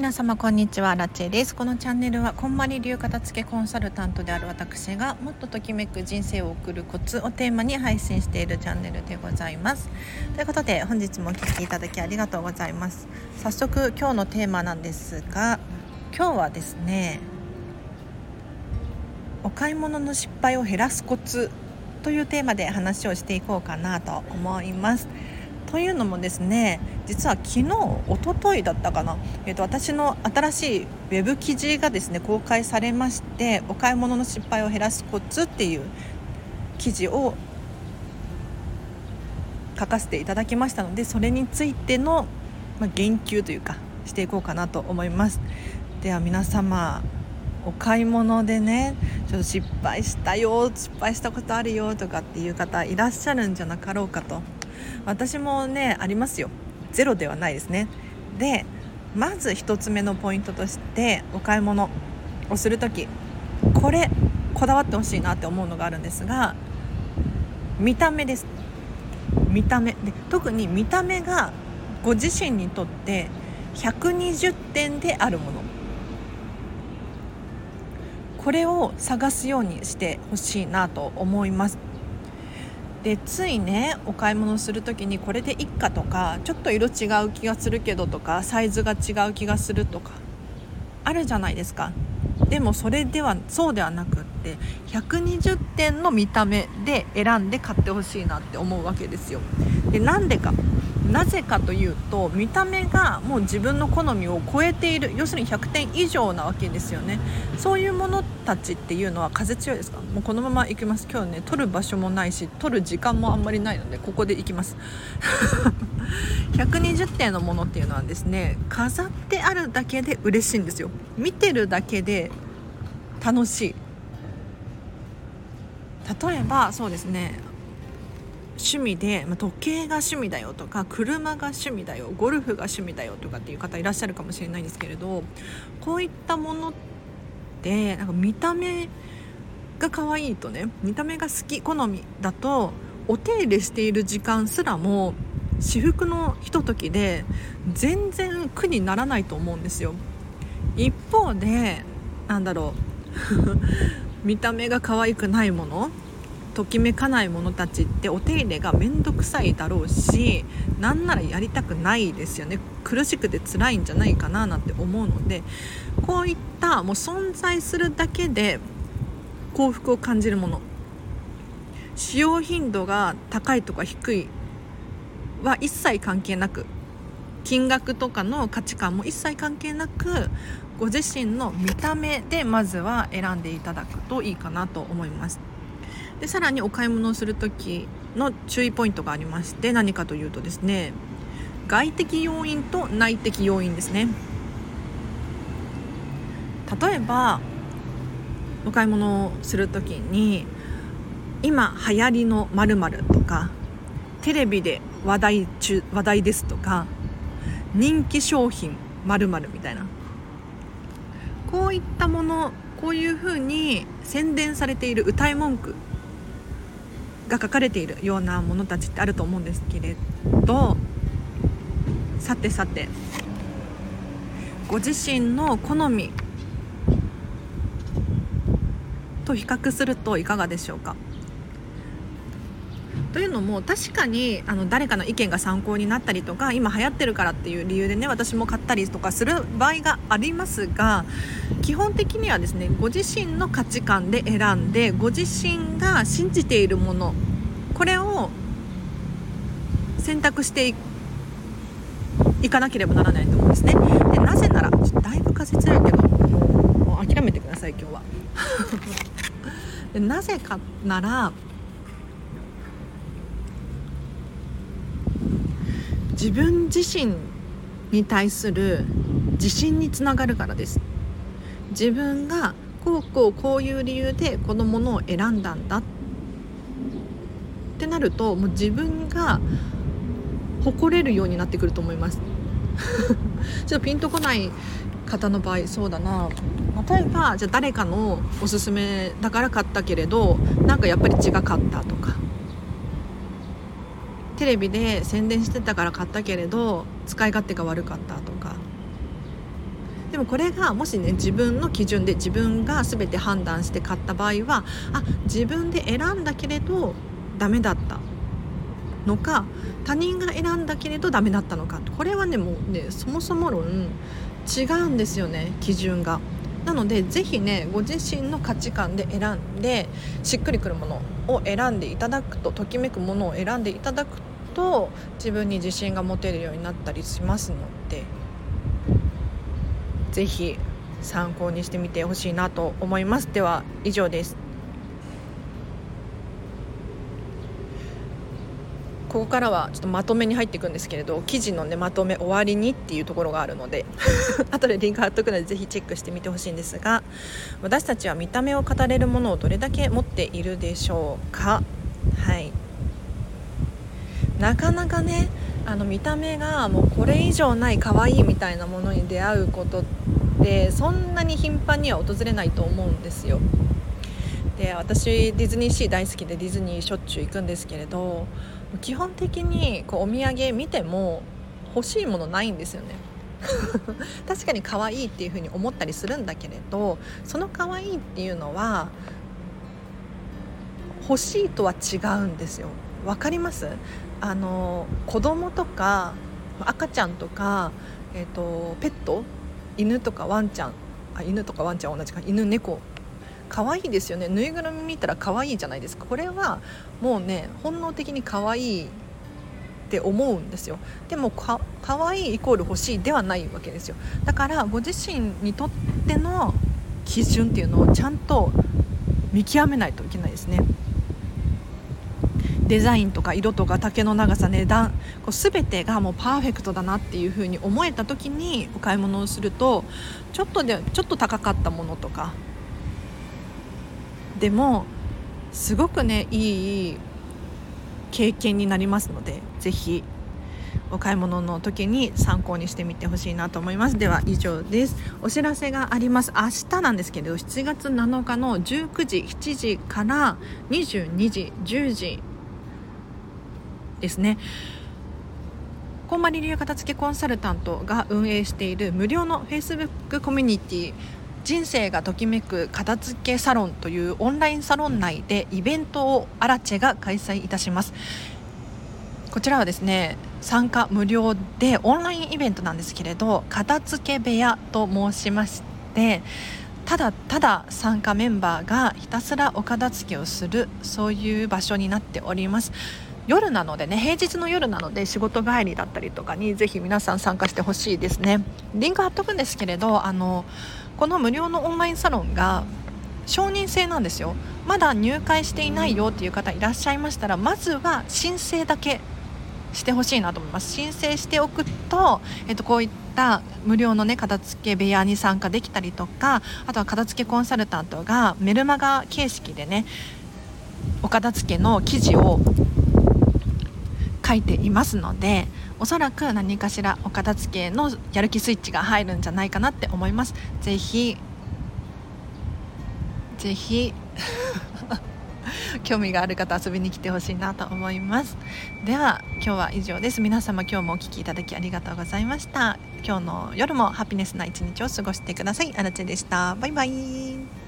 皆様こんにちは。ラチェです。このチャンネルはこんまり流片付けコンサルタントである私がもっとときめく人生を送るコツをテーマに配信しているチャンネルでございますということで本日もお聴きいただきありがとうございます。早速今日のテーマなんですが今日はですねお買い物の失敗を減らすコツというテーマで話をしていこうかなと思います。というのもですね実は昨日おとといだったかな、えーと、私の新しいウェブ記事がですね公開されましてお買い物の失敗を減らすコツっていう記事を書かせていただきましたのでそれについての、ま、言及というかしていこうかなと思います。では皆様お買い物でねちょっと失敗したよ失敗したことあるよとかっていう方いらっしゃるんじゃなかろうかと私もねありますよ。ゼロではないですね。でまず1つ目のポイントとしてお買い物をする時これこだわってほしいなって思うのがあるんですが見た目です。見た目。で特に見た目がご自身にとって120点であるもの。これを探すようにしてほしいなと思います。でついねお買い物する時にこれでいっかとかちょっと色違う気がするけどとかサイズが違う気がするとかあるじゃないですか。でもそれではそうではなくって120点の見た目で選んで買ってほしいなって思うわけですよ。でなんでか。なぜかというと見た目がもう自分の好みを超えている要するに100点以上なわけですよね。そういうものたちっていうのは風強いですか？もうこのまま行きます。今日ね撮る場所もないし撮る時間もあんまりないのでここで行きます。120点のものっていうのはですね飾ってあるだけで嬉しいんですよ。見てるだけで楽しい。例えばそうですね趣味で、まあ、時計が趣味だよとか車が趣味だよゴルフが趣味だよとかっていう方いらっしゃるかもしれないんですけれどこういったものってなんか見た目が可愛いとね見た目が好き好みだとお手入れしている時間すらも私服のひとときで全然苦にならないと思うんですよ。一方でなんだろう。見た目が可愛くないものときめかない者たちってお手入れが面倒くさいだろうしなんならやりたくないですよね苦しくて辛いんじゃないかななんて思うのでこういったもう存在するだけで幸福を感じるもの使用頻度が高いとか低いは一切関係なく金額とかの価値観も一切関係なくご自身の見た目でまずは選んでいただくといいかなと思います。でさらにお買い物をする時の注意ポイントがありまして何かというとですね外的要因と内的要因ですね。例えばお買い物をする時に今流行りのまるとかテレビで話題中話題ですとか人気商品まるみたいなこういったものこういうふうに宣伝されている歌い文句が書かれているようなものたちってあると思うんですけれどさてさてご自身の好みと比較するといかがでしょうか？というのも確かにあの誰かの意見が参考になったりとか今流行ってるからっていう理由でね私も買ったりとかする場合がありますが基本的にはですねご自身の価値観で選んでご自身が信じているものこれを選択していかなければならないと思うんですね。でなぜならだいぶ風強いけどもう諦めてください今日は。でなぜかなら自分自身に対する自信につながるからです。自分がこうこうこういう理由でこのものを選んだんだってなるともう自分が誇れるようになってくると思います。ちょっとピンとこない方の場合そうだな。例えばじゃあ誰かのおすすめだから買ったけれどなんかやっぱり違かったとかテレビで宣伝してたから買ったけれど使い勝手が悪かったとか。でもこれがもしね自分の基準で自分が全て判断して買った場合はあ自分で選んだけれどダメだった。のか他人が選んだけれどダメだったのか。これはねもうねそもそも論違うんですよね基準が。なので是非ねご自身の価値観で選んでしっくりくるものを選んでいただくとときめくものを選んでいただくと自分に自信が持てるようになったりしますので是非参考にしてみてほしいなと思います。では以上です。ここからはちょっとまとめに入っていくんですけれど記事のねまとめ終わりにっていうところがあるので 後でリンク貼っとくのでぜひチェックしてみてほしいんですが私たちは見た目を語れるものをどれだけ持っているでしょうか。はい。なかなかねあの見た目がもうこれ以上ない可愛いみたいなものに出会うことってそんなに頻繁には訪れないと思うんですよ。で私ディズニーシー大好きでディズニーしょっちゅう行くんですけれど基本的にこうお土産見ても欲しいものないんですよね。確かに可愛いっていう風に思ったりするんだけれどその可愛いっていうのは欲しいとは違うんですよ。わかります？あの子供とか赤ちゃんとか、えーと、ペット？犬とかワンちゃん。あ犬とかワンちゃん同じか。犬猫。可愛いですよね。ぬいぐるみ見たら可愛いじゃないですか。これはもうね本能的に可愛いって思うんですよ。でもか可愛いイコール欲しいではないわけですよ。だからご自身にとっての基準っていうのをちゃんと見極めないといけないですね。デザインとか色とか丈の長さ値段こう全てがもうパーフェクトだなっていう風に思えた時にお買い物をするとちょっとでちょっと高かったものとか。でもすごくねいい経験になりますので是非お買い物の時に参考にしてみてほしいなと思います。では以上です。お知らせがあります。明日なんですけど7月7日の19時7時から22時10時ですね。こんまり流片付けコンサルタントが運営している無料の Facebook コミュニティ人生がときめく片付けサロンというオンラインサロン内でイベントをアラチェが開催いたします。こちらはですね参加無料でオンラインイベントなんですけれど片付け部屋と申しましてただただ参加メンバーがひたすらお片付けをするそういう場所になっております。夜なのでね平日の夜なので仕事帰りだったりとかにぜひ皆さん参加してほしいですね。リンク貼っとくんですけれどあのこの無料のオンラインサロンが承認制なんですよ。まだ入会していないよっていう方いらっしゃいましたらまずは申請だけしてほしいなと思います。申請しておくと、えっと、こういった無料のね片付け部屋に参加できたりとかあとは片付けコンサルタントがメルマガ形式でねお片付けの記事を書いていますのでおそらく何かしらお片付けのやる気スイッチが入るんじゃないかなって思います。ぜひぜひ 興味がある方遊びに来てほしいなと思います。では今日は以上です。皆様今日もお聴きいただきありがとうございました。今日の夜もハピネスな一日を過ごしてください。あらちでした。バイバイ。